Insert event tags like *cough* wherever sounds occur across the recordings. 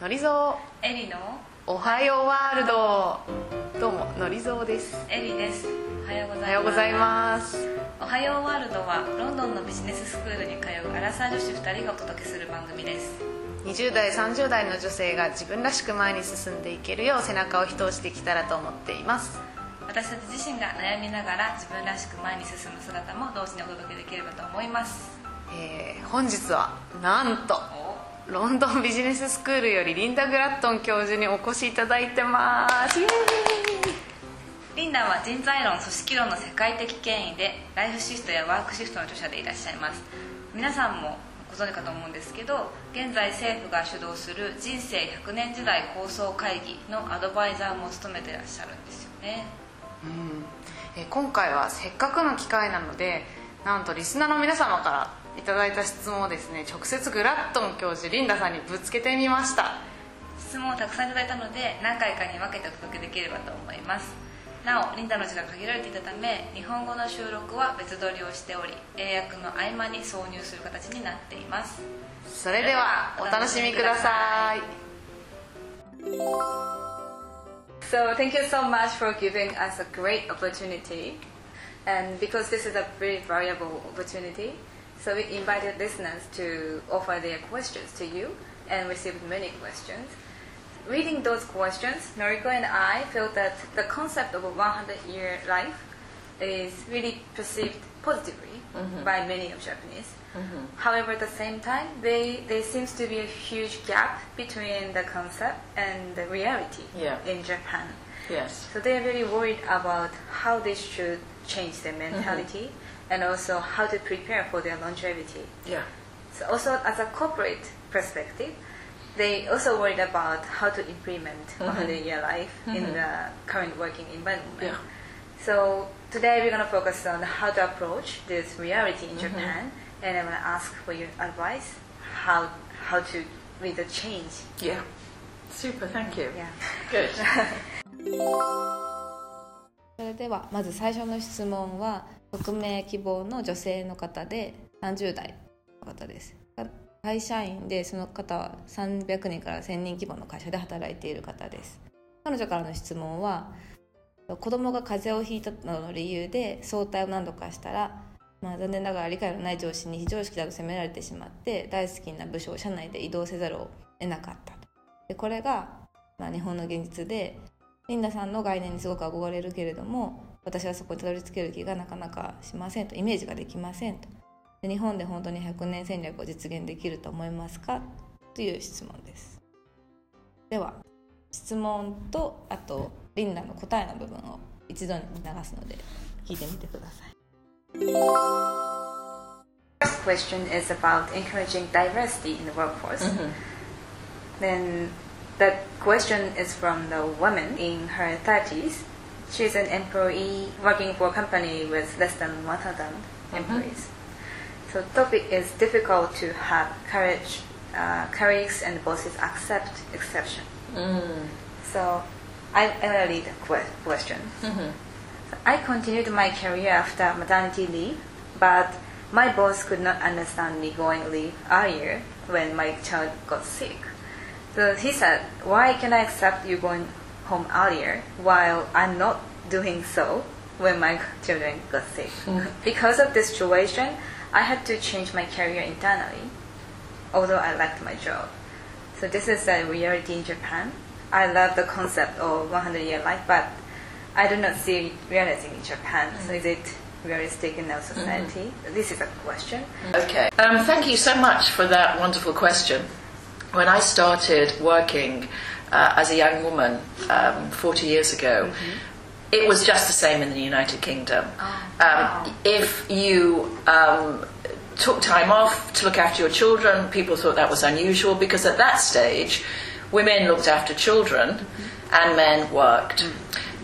のりぞエリのうおはようワールド。どうものりぞうです。エリです。おはようございます。おはようございます。おはようワールドはロンドンのビジネススクールに通うアラサー女子2人がお届けする番組です。20代30代の女性が自分らしく前に進んでいけるよう背中を一押してきたらと思っています。私たち自身が悩みながら自分らしく前に進む姿も同時にお届けできればと思います。えー本日はなんとおロンドンビジネススクールよりリンダ・グラットン教授にお越しいただいてます。リンダは人材論組織論の世界的権威でライフシフトやワークシフトの著者でいらっしゃいます。皆さんもご存知かと思うんですけど現在政府が主導する人生100年時代構想会議のアドバイザーも務めてらっしゃるんですよね。うん。えー今回はせっかくの機会なのでなんとリスナーの皆様からいただいた質問をですね直接グラットン教授リンダさんにぶつけてみました。質問をたくさんいただいたので何回かに分けてお届けできればと思います。なおリンダの字が限られていたため日本語の収録は別撮りをしており英訳の合間に挿入する形になっています。それではお楽しみください。So thank you so much for giving us a great opportunity. And because this is a very valuable opportunity, so we invited listeners to offer their questions to you and received many questions. Reading those questions, Noriko and I felt that the concept of a 100 year life is really perceived positively mm-hmm. by many of Japanese. Mm-hmm. However, at the same time, they, there seems to be a huge gap between the concept and the reality Yeah. in Japan. Yes. So they're very worried about how they should change their mentality mm-hmm. and also how to prepare for their longevity. Yeah. So also as a corporate perspective, they also worried about how to implement mm-hmm. 100 year life in the current working environment. Yeah. So today we're going to focus on how to approach this reality in Japan, and I'm going to ask for your advice how how to with the change. Yeah. Super. Thank you. Yeah. Good. *laughs* それではまず最初の質問は匿名希望の女性の方で30代の方です会社員でその方は300人から1000人規模の会社で働いている方です彼女からの質問は子供が風邪をひいたなどの理由で早退を何度かしたら、まあ、残念ながら理解のない上司に非常識だと責められてしまって大好きな部署を社内で移動せざるを得なかったと。でこれが、まあ、日本の現実でリンダさんの概念にすごく憧れるけれども私はそこにたどり着ける気がなかなかしませんとイメージができませんと。で日本で本当に100年戦略を実現できると思いますか？という質問です。では質問とあとリンダの答えの部分を一度に流すので聞いてみてください。First question is about encouraging diversity in the workforce. Mm-hmm. Then the question is from the woman in her 30s. She's an employee working for a company with less than 1,000 mm-hmm. employees. So topic is difficult to have courage, uh, colleagues and bosses accept exception. Mm-hmm. So I, I will read the que- question. I continued my career after maternity leave, but my boss could not understand me going leave earlier when my child got sick. So he said, Why can I accept you going home earlier while I'm not doing so when my children got sick? Hmm. Because of this situation, I had to change my career internally, although I liked my job. So this is a reality in Japan. I love the concept of 100 year life, but I do not see reality in Japan. So is it realistic in our society? This is a question. Okay. Um, thank you so much for that wonderful question. When I started working uh, as a young woman um, 40 years ago, it was just the same in the United Kingdom. Um, if you um, took time off to look after your children, people thought that was unusual because at that stage, women looked after children and men worked.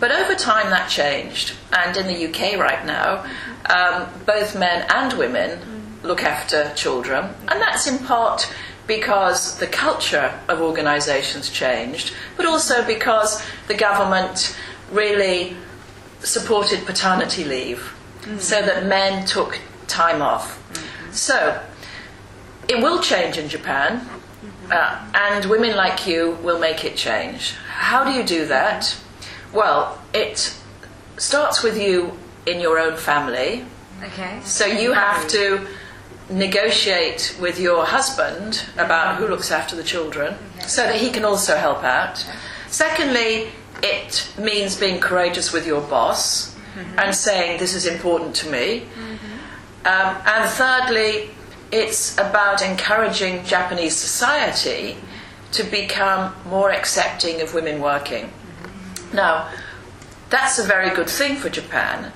But over time, that changed. And in the UK right now, um, both men and women look after children. And that's in part because the culture of organisations changed, but also because the government really supported paternity leave so that men took time off. So it will change in Japan. Uh, and women like you will make it change. How do you do that? Well, it starts with you in your own family. Okay. So you have to negotiate with your husband about who looks after the children so that he can also help out. Secondly, it means being courageous with your boss and saying, This is important to me. Um, and thirdly, it's about encouraging Japanese society to become more accepting of women working. Now, that's a very good thing for Japan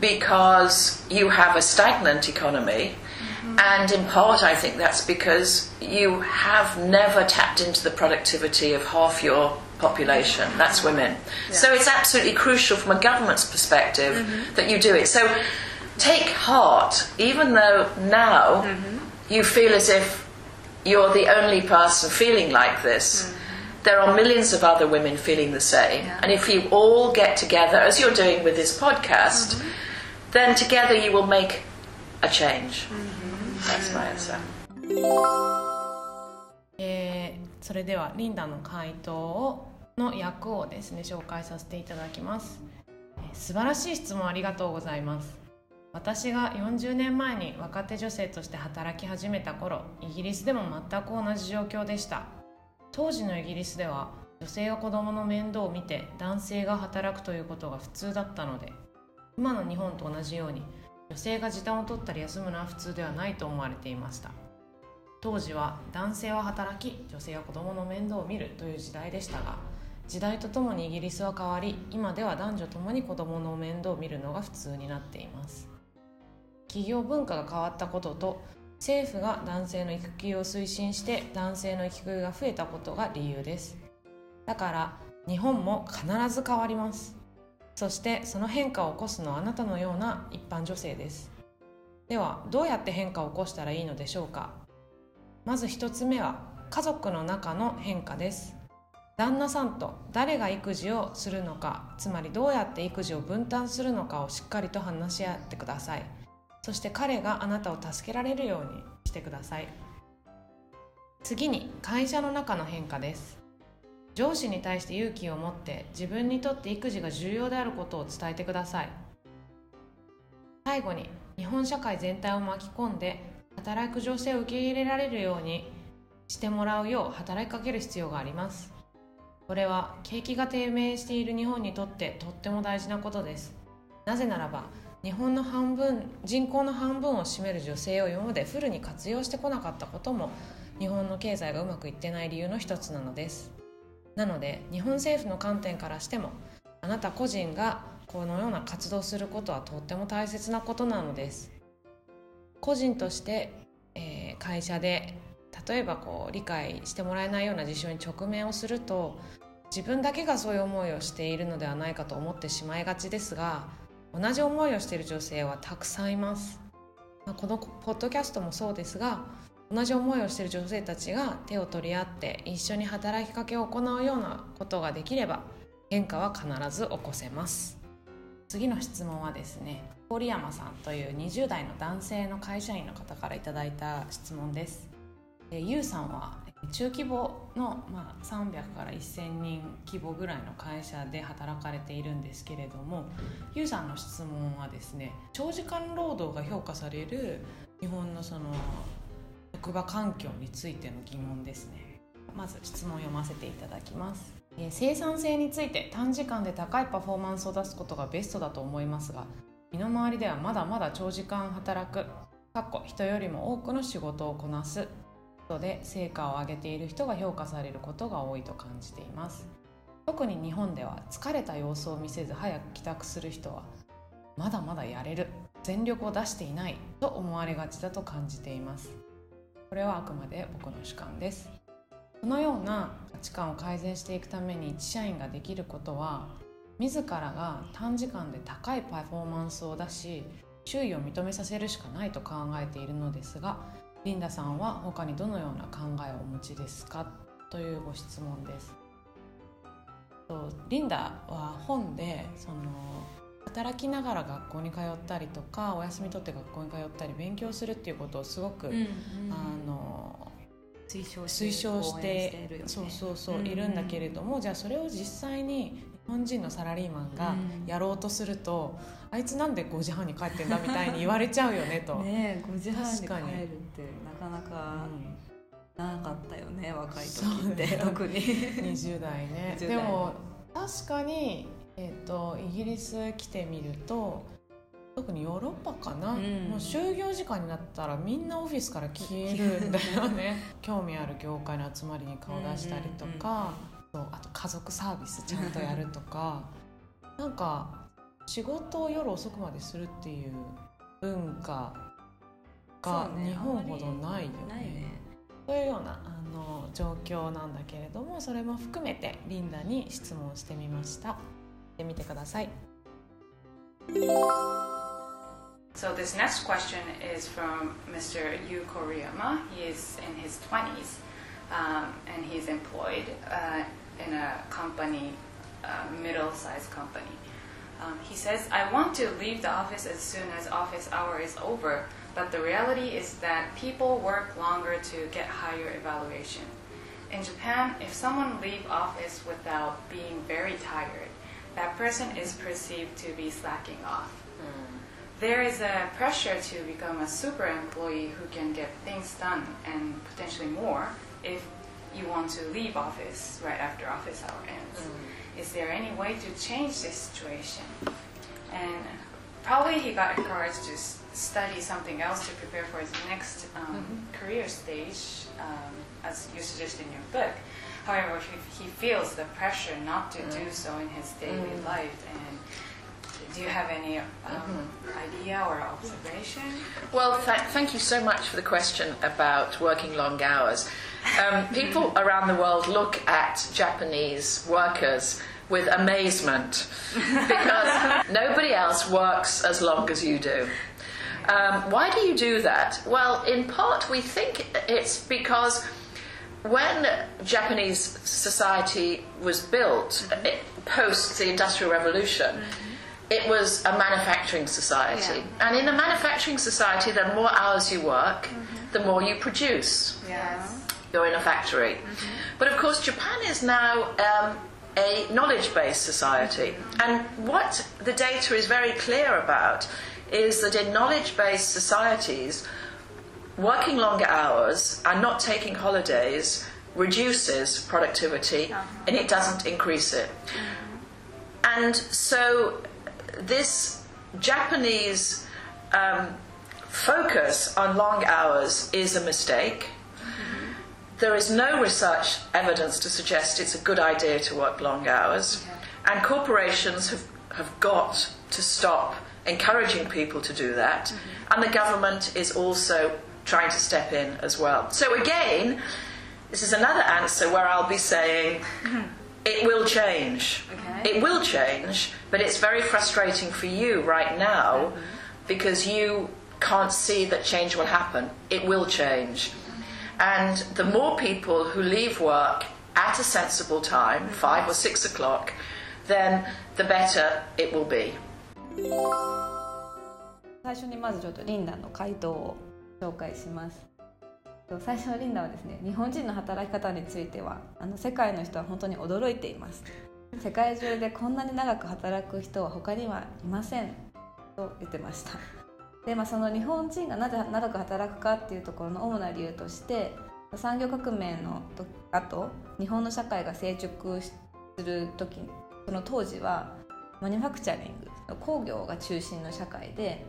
because you have a stagnant economy. Mm-hmm. And in part, I think that's because you have never tapped into the productivity of half your population. That's women. So it's absolutely crucial from a government's perspective mm-hmm. that you do it. So take heart, even though now mm-hmm. you feel as if you're the only person feeling like this. Mm. There are millions of other women feeling the same. And if you all get together, as you're doing with this podcast, then together you will make a change. That's my answer. えーそれではリンダの回答をの役をですね紹介させていただきます、えー素晴らしい質問ありがとうございます私が40年前に若手女性として働き始めた頃イギリスでも全く同じ状況でした当時のイギリスでは女性が子供の面倒を見て男性が働くということが普通だったので今の日本と同じように女性が時短を取ったり休むのは普通ではないと思われていました。当時は男性は働き女性は子供の面倒を見るという時代でしたが時代とともにイギリスは変わり今では男女ともに子供の面倒を見るのが普通になっています。企業文化が変わったことと政府が男性の育休を推進して男性の育休が増えたことが理由です。だから日本も必ず変わりますそしてその変化を起こすのはあなたのような一般女性です。ではどうやって変化を起こしたらいいのでしょうか。まず一つ目は家族の中の変化です。旦那さんと誰が育児をするのかつまりどうやって育児を分担するのかをしっかりと話し合ってください。そして彼があなたを助けられるようにしてください。次に会社の中の変化です。上司に対して勇気を持って自分にとって育児が重要であることを伝えてください。最後に日本社会全体を巻き込んで働く女性を受け入れられるようにしてもらうよう働きかける必要があります。これは景気が低迷している日本にとってとっても大事なことです。なぜならば日本の半分人口の半分を占める女性を今までフルに活用してこなかったことも日本の経済がうまくいってない理由の一つなのです。なので日本政府の観点からしてもあなた個人がこのような活動することはとっても大切なことなのです。個人として、えー会社で例えばこう理解してもらえないような事象に直面をすると自分だけがそういう思いをしているのではないかと思ってしまいがちですが同じ思いをしている女性はたくさんいます、このポッドキャストもそうですが同じ思いをしている女性たちが手を取り合って一緒に働きかけを行うようなことができれば変化は必ず起こせます。次の質問はですね堀山さんという20代の男性の会社員の方からいただいた質問です。ゆうさんは中規模の、まあ、300から1000人規模ぐらいの会社で働かれているんですけれどもゆうさんの質問はですね長時間労働が評価される日本のその職場環境についての疑問ですね。まず質問を読ませていただきます。生産性について短時間で高いパフォーマンスを出すことがベストだと思いますが身の回りではまだまだ長時間働くかっこ人よりも多くの仕事をこなすことで成果を上げている人が評価されることが多いと感じています。特に日本では疲れた様子を見せず早く帰宅する人はまだまだやれる全力を出していないと思われがちだと感じています。これはあくまで僕の主観です。このような価値観を改善していくために一社員ができることは自らが短時間で高いパフォーマンスを出し周囲を認めさせるしかないと考えているのですがリンダさんは他にどのような考えをお持ちですか？というご質問です。とリンダは本でその働きながら学校に通ったりとかお休み取って学校に通ったり勉強するっていうことをすごく、あの推奨してね。そうそうそう、んいるんだけれどもじゃあそれを実際に日本人のサラリーマンがうん。やろうとすると、あいつなんで5時半に帰ってんだみたいに言われちゃうよねと。ねえ5時半に帰るってなかなかなかったよね若い時って、ね。特に。20代ね。20代。でも確かに、えー、とイギリス来てみると特にヨーロッパかな、うん。もう就業時間になったらみんなオフィスから消えるんだよね。*laughs* 興味ある業界の集まりに顔出したりとか、そうあと家族サービスちゃんとやるとか *laughs* なんか仕事を夜遅くまでするっていう文化が日本ほどないよねというようなあの状況なんだけれどもそれも含めてリンダに質問してみました。でみてください。So this next question is from Mr. Yu Koriyama. He is in his 20s um, and he's employed uh, in a company, a middle-sized company. Um, he says, I want to leave the office as soon as office hour is over, but the reality is that people work longer to get higher evaluation. In Japan, if someone leave office without being very tired, that person is perceived to be slacking off. There is a pressure to become a super employee who can get things done and potentially more if you want to leave office right after office hour ends. Is there any way to change this situation? And probably he got encouraged to study something else to prepare for his next um, career stage, um, as you suggest in your book. However, he, he feels the pressure not to do so in his daily life. And do you have any um, idea or observation? Well, th- thank you so much for the question about working long hours. Um, people around the world look at Japanese workers with amazement because *laughs* nobody else works as long as you do. Um, why do you do that? Well, in part, we think it's because when Japanese society was built it, post the Industrial Revolution, it was a manufacturing society. And in a manufacturing society, the more hours you work, the more you produce. Yes. You're in a factory. But of course, Japan is now um, a knowledge based society. And what the data is very clear about is that in knowledge based societies, working longer hours and not taking holidays reduces productivity and it doesn't increase it. And so, this Japanese um, focus on long hours is a mistake. There is no research evidence to suggest it's a good idea to work long hours, and corporations have, have got to stop encouraging people to do that, mm-hmm. and the government is also trying to step in as well. So, again, this is another answer where I'll be saying mm-hmm. it will change. Okay. It will change, but it's very frustrating for you right now mm-hmm. because you can't see that change will happen. It will change. And the more people who leave work at a sensible time, five or six o'clock, then the better it will be. 最初にまずちょっとリンダの回答を紹介します。最初のリンダはですね日本人の働き方についてはあの世界の人は本当に驚いています。世界中でこんなに長く働く人は他にはいませんと言ってました。で、まあ、その日本人がなぜ長く働くかっていうところの主な理由として産業革命の後日本の社会が成熟する時その当時はマニュファクチャリング工業が中心の社会で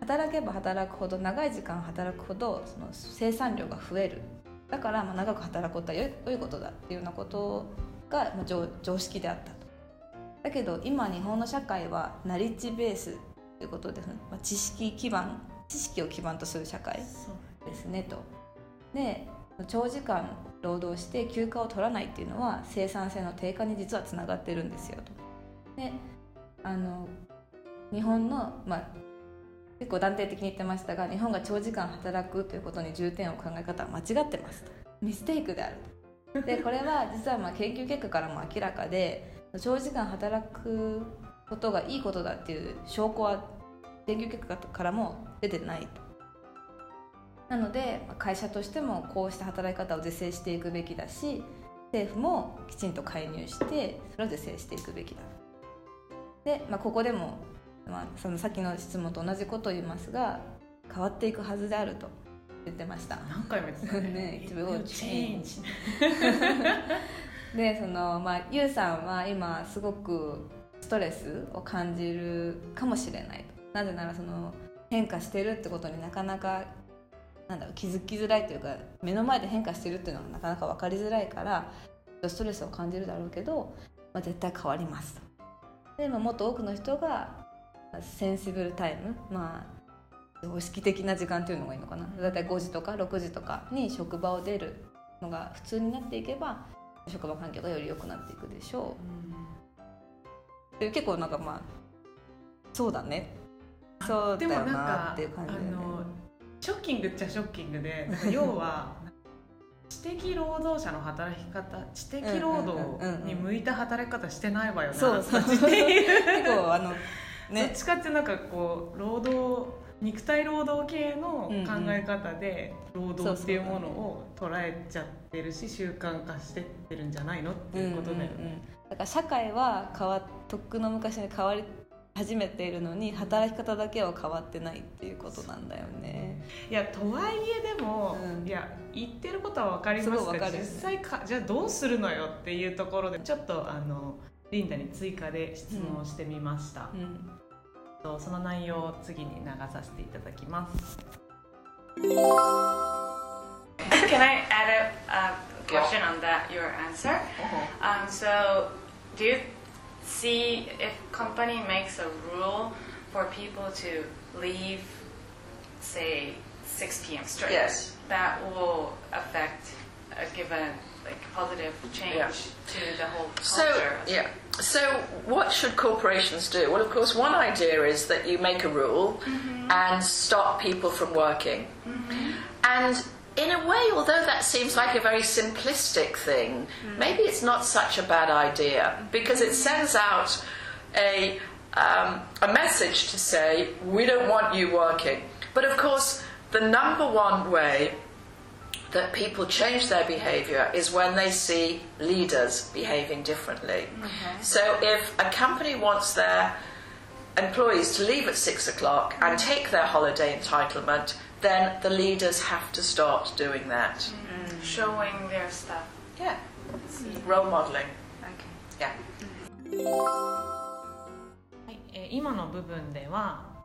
働けば働くほど長い時間働くほどその生産量が増える。だからまあ長く働くことは良いことだっていうようなことが常常識であったと。だけど今日本の社会はナリッジベースということで、まあ、知識基盤知識を基盤とする社会ですねと。で長時間労働して休暇を取らないっていうのは生産性の低下に実はつながってるんですよと。であの日本の、まあ、結構断定的に言ってましたが日本が長時間働くということに重点を考え方は間違ってますと。ミステイクであると。でこれは実はまあ研究結果からも明らかで長時間働くことがいいことだっていう証拠は研究結果からも出てないと。なので会社としてもこうした働き方を是正していくべきだし政府もきちんと介入してそれを是正していくべきだ。で、まあ、ここでも、まあ、その先の質問と同じことを言いますが変わっていくはずであると言ってました。何回も言ってたね。*laughs* ね It it will will change *laughs* でそのまあゆうさんは今すごくストレスを感じるかもしれないなぜならその変化してるってことになかなかなんだろう気づきづらいというか目の前で変化してるっていうのがなかなか分かりづらいからストレスを感じるだろうけど、まあ、絶対変わります。で、まあ、もっと多くの人がセンシブルタイムまあ常識的な時間っていうのがいいのかな。だいたい5時とか6時とかに職場を出るのが普通になっていけば職場環境がより良くなっていくでしょう。結構なんかまあそうだね。そうだでもなんよなかっていう感じだよね。あのショッキングっちゃショッキングで要は *laughs* 知的労働者の働き方知的労働に向いた働き方してないわよなそう。そうっていう。*laughs* 結構あのどっねちかってなんかこう労働肉体労働系の考え方で労働っていうものを捉えちゃってるし習慣化してってるんじゃないのっていうことだようんうんうんね。だから社会は変わとっくの昔に変わり始めているのに働き方だけは変わってないっていうことなんだよね。いやとはいえでも、うん。いや言ってることは分かりますけど実際かじゃあどうするのよっていうところでちょっとあのリンダに追加で質問をしてみました、うん。とその内容を次に流させていただきます。Can I add a, a question on that, your answer? Uh-huh. Um, so, do you see if company makes a rule for people to leave, say, 6 p.m. straight? Yes. That will affect a given like positive change Yeah. to the whole culture. So, yeah. So, what should corporations do? Well, of course, one idea is that you make a rule mm-hmm. and stop people from working. Mm-hmm. And in a way, although that seems like a very simplistic thing, maybe it's not such a bad idea because it sends out a, um, a message to say, we don't want you working. But of course, the number one way that people change their behavior is when they see leaders behaving differently. So if a company wants their employees to leave at six o'clock and take their holiday entitlement, then the leaders have to start doing that. Showing their stuff. Yeah. Role modelling. Okay. Yeah. はいえー今の部分では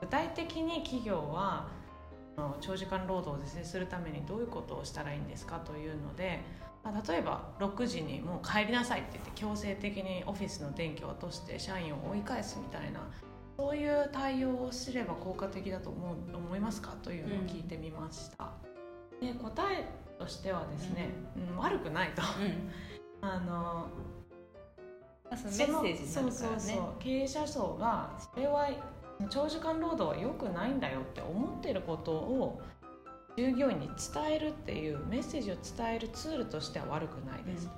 具体的に企業は長時間労働を是正するためにどういうことをしたらいいんですかというので、まあ、例えば6時にもう帰りなさいって言って強制的にオフィスの電気を落として社員を追い返すみたいなそういう対応をすれば効果的だと思う思いますか？というのを聞いてみました。で答えとしてはですね、うん。悪くないと。あのまあそのメッセージになるからねそうそうそう。経営者層がそれは長時間労働は良くないんだよって思ってることを従業員に伝えるっていうメッセージを伝えるツールとしては悪くないです、し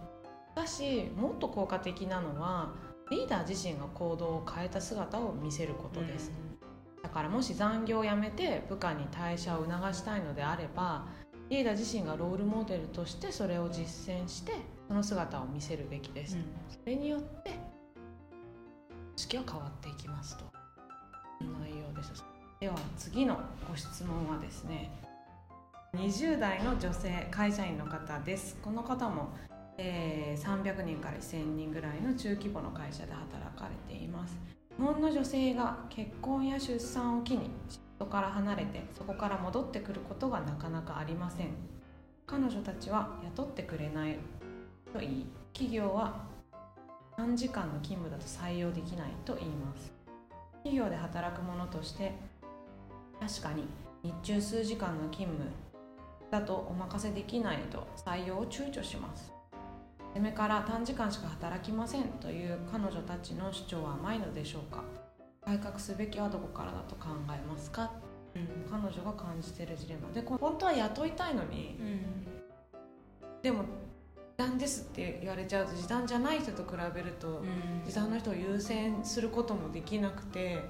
かしもっと効果的なのはリーダー自身が行動を変えた姿を見せることです、だからもし残業をやめて部下に退社を促したいのであればリーダー自身がロールモデルとしてそれを実践してその姿を見せるべきです、それによって組織は変わっていきますと。いう内容です。では次のご質問はですね20代の女性会社員の方です。この方も、えー300人から1000人ぐらいの中規模の会社で働かれています。日本の女性が結婚や出産を機に仕事から離れてそこから戻ってくることがなかなかありません。彼女たちは雇ってくれないと言い。企業は短時間の勤務だと採用できないと言います。企業で働く者として確かに日中数時間の勤務だとお任せできないと採用を躊躇します。初めから短時間しか働きませんという彼女たちの主張は甘いのでしょうか？改革すべきはどこからだと考えますか、彼女が感じているジレンマ。でこ本当は雇いたいのにでも時短ですって言われちゃうと時短じゃない人と比べると時短の人を優先することもできなくて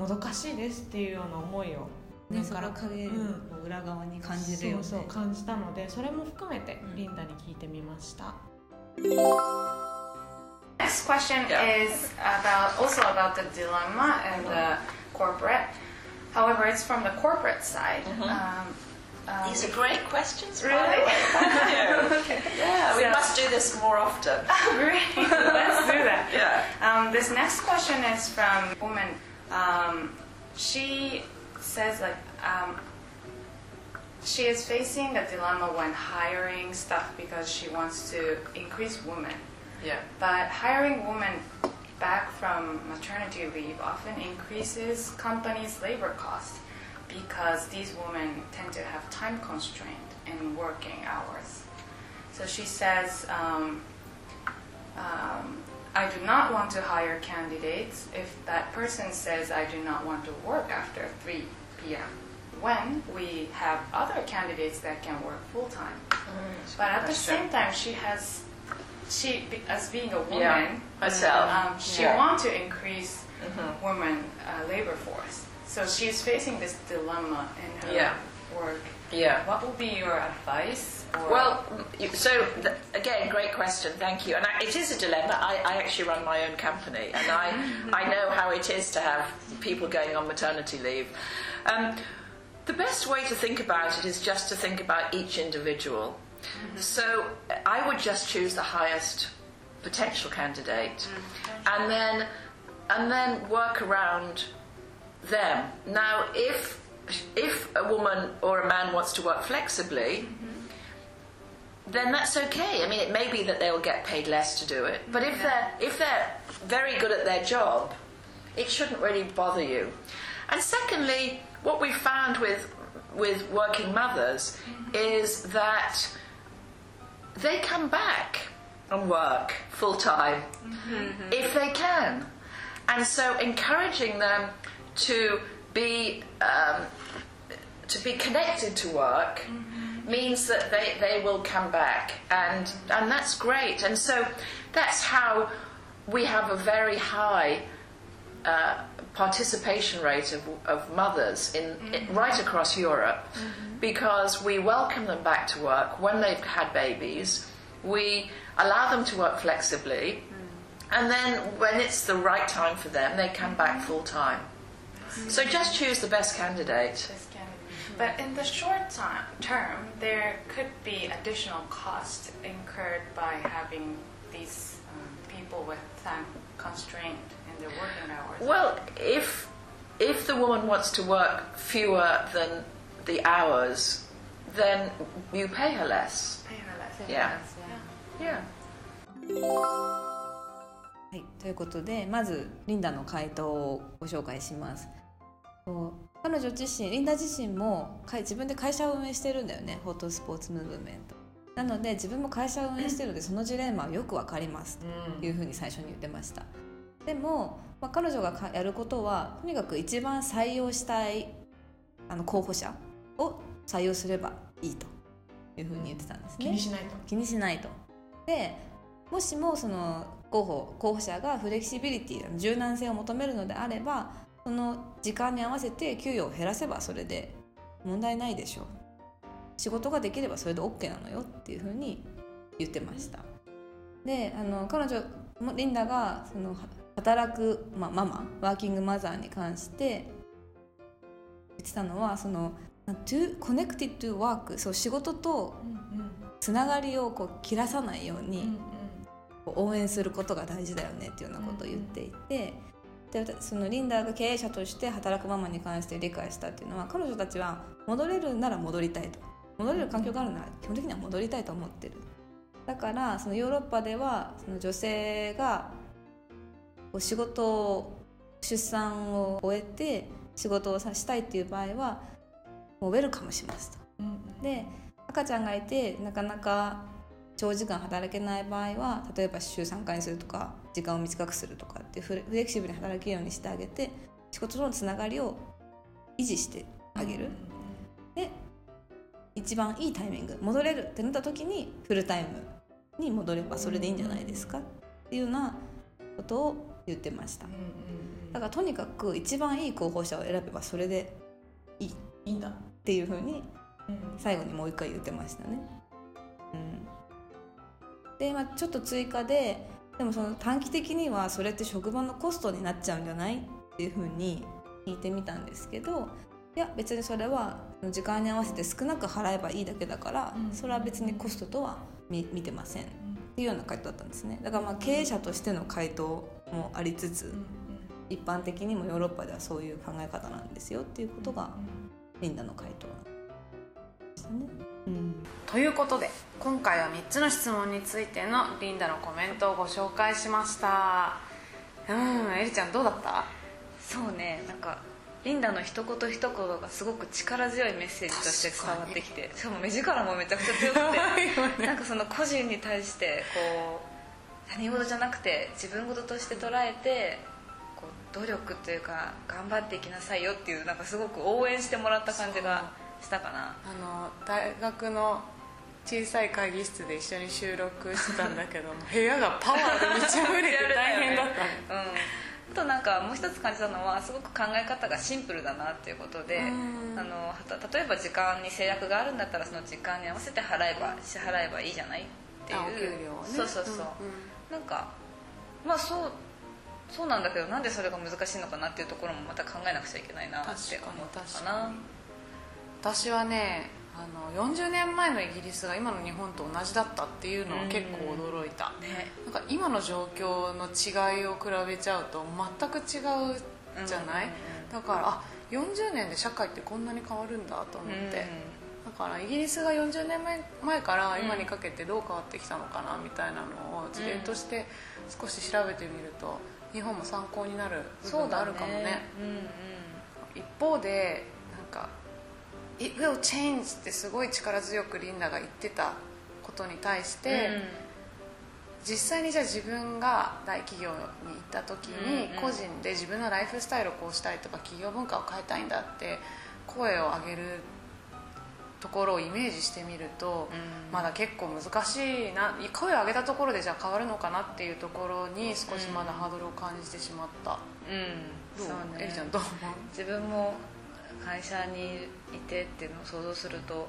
もどかしいですっていうような思いをねそれを影うん。こう裏側に感じるよね。そうそう感じたのでそれも含めてリンダに聞いてみました、Next question Yeah. is about also about the dilemma and the corporate. However, it's from the corporate side. Um, um, These are great questions. Really? way. *laughs* Thank you. Yeah, we So- must do this more often. *laughs* Great. Let's do that. *laughs* Yeah. Um, this next question is from a woman. Um, she says like um, she is facing a dilemma when hiring staff because she wants to increase women. Yeah. But hiring women back from maternity leave often increases companies' labor costs because these women tend to have time constraint in working hours. So she says, um, um, I do not want to hire candidates if that person says I do not want to work after 3 p.m. When we have other candidates that can work full time. But at the Question. same time, she has, she as being a woman, Yeah, herself. um, she Yeah. wants to increase women uh, labor force. So she's facing this dilemma in her Yeah. work. Yeah. What would be your advice? Or Well, so th- again, great question. Thank you. And I, it is a dilemma. I, I actually run my own company, and I *laughs* I know how it is to have people going on maternity leave. Um, the best way to think about it is just to think about each individual. Mm-hmm. So I would just choose the highest potential candidate, mm-hmm. and then and then work around them. Now, if if a woman or a man wants to work flexibly, mm-hmm. then that's okay. I mean, it may be that they'll get paid less to do it, but if they're if they're very good at their job, it shouldn't really bother you. And secondly, what we found with with working mothers is that they come back and work full time if they can. And so encouraging them to be um, to be connected to work means that they, they will come back and and that's great. And so that's how we have a very high uh, participation rate of, of mothers in, mm-hmm. in right across Europe. Mm-hmm. Because we welcome them back to work when they've had babies. We allow them to work flexibly, mm. and then when it's the right time for them, they come back mm-hmm. full time. So just choose the best candidate. This can- But in the short time, term, there could be additional cost incurred by having these um, people with time constraint Well, if if the woman wants to work fewer than the hours, then you pay her less. Pay her less. Yeah. Yeah. はい、ということでまずリンダの回答をご紹介します彼女自身リンダ自身も自分で会社を運営してるんだよねホットスポーツムーブメントなので自分も会社を運営してるのでそのジレンマはよくわかりますというふうに最初に言ってましたでも、まあ、彼女がかやることはとにかく一番採用したいあの候補者を採用すればいいと。いうふうに言ってたんですね。気にしないと。気にしないと。でもしもその候補候補者がフレキシビリティ柔軟性を求めるのであればその時間に合わせて給与を減らせばそれで問題ないでしょう。仕事ができればそれで OK なのよっていうふうに言ってました。であの彼女もリンダがそのは働く、まあ、ママワーキングマザーに関して言ってたのはその to connected to work そう仕事とつながりをこう切らさないようにこう応援することが大事だよねっていうようなことを言っていて、でそのリンダが経営者として働くママに関して理解したっていうのは彼女たちは戻れるなら戻りたいと。戻れる環境があるなら基本的には戻りたいと思ってる。だからそのヨーロッパではその女性が仕事を出産を終えて仕事をさしたいっていう場合はもうウェルカムしますと。で赤ちゃんがいてなかなか長時間働けない場合は例えば週3回にするとか時間を短くするとかってフレフレキシブルに働けるようにしてあげて仕事とのつながりを維持してあげる、で一番いいタイミング戻れるってなった時にフルタイムに戻ればそれでいいんじゃないですかっていうようなことを言ってました。だからとにかく一番いい候補者を選べばそれでいいいいいんだっていうふうに最後にもう一回言ってましたね。うん、で、まあ、ちょっと追加ででもその短期的にはそれって職場のコストになっちゃうんじゃないっていうふうに聞いてみたんですけどいや別にそれは時間に合わせて少なく払えばいいだけだから、うんそれは別にコストとは見見てません。っていうような回答だったんですね。だからまあ経営者としての回答もありつつ、一般的にもヨーロッパではそういう考え方なんですよっていうことがリンダの回答でしたね。うん。ということで今回は3つの質問についてのリンダのコメントをご紹介しました。うんエリちゃんどうだった？そうねなんかリンダの一言一言がすごく力強いメッセージとして伝わってきてしかも目力もめちゃくちゃ強くて *laughs* なんかその個人に対してこう他人事じゃなくて自分事として捉えてこう努力というか頑張っていきなさいよっていうなんかすごく応援してもらった感じがしたかな。あの大学の小さい会議室で一緒に収録してたんだけど *laughs* 部屋がパワーで満ち溢れて大変だった。ねうん、あとなんかもう一つ感じたのはすごく考え方がシンプルだなっていうことでうん。あの例えば時間に制約があるんだったらその時間に合わせて払えば支払えばいいじゃないっていう。ね。そうそうそう、んんなんかまあそうそうなんだけどなんでそれが難しいのかなっていうところもまた考えなくちゃいけないなって思った確かな私はねあの40年前のイギリスが今の日本と同じだったっていうのは結構驚いた、ね。なんか今の状況の違いを比べちゃうと全く違うじゃない、うんだからあ40年で社会ってこんなに変わるんだと思って、だからイギリスが40年前前から今にかけてどう変わってきたのかなみたいなのを事例として少し調べてみると日本も参考になる部分があるかもね。うんうん。一方でなんか「It will change」ってすごい力強くリンダが言ってたことに対して、実際にじゃあ自分が大企業に行った時にうんうん。個人で自分のライフスタイルをこうしたいとか企業文化を変えたいんだって声を上げるところをイメージしてみると、うん。まだ結構難しいな声を上げたところでじゃあ変わるのかなっていうところに少しまだハードルを感じてしまった、うん。そうね。エリちゃんどう思う？自分も会社にいてっていうのを想像すると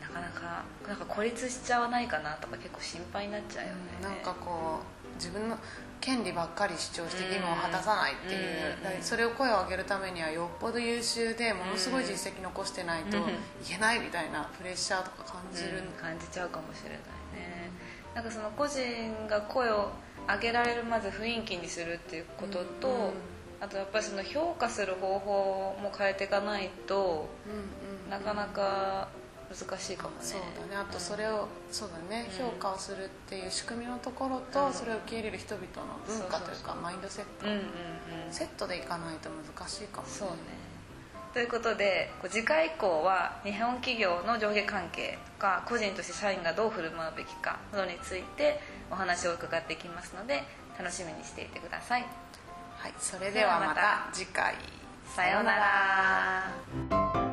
なかなかなんか孤立しちゃわないかなとか結構心配になっちゃうよね、なんかこう自分の権利ばっかり主張して義務を果たさないっていう、それを声を上げるためにはよっぽど優秀でものすごい実績残してないというん。けないみたいなプレッシャーとか感じる、うん。感じちゃうかもしれないね。なんかその個人が声を上げられるまず雰囲気にするっていうことと、うん。うんあとやっぱりその評価する方法も変えていかないとうんうん。なかなか難しいかもね。そうだね。あとそれを、そうだね、うん。評価をするっていう仕組みのところと、うん。それを受け入れる人々の文化というかマインドセット、うんうんうん。セットでいかないと難しいかもね。そうね。ということで次回以降は日本企業の上下関係とか個人として社員がどう振る舞うべきかなどについてお話を伺っていきますので楽しみにしていてください。はい、それではまた次回。さようなら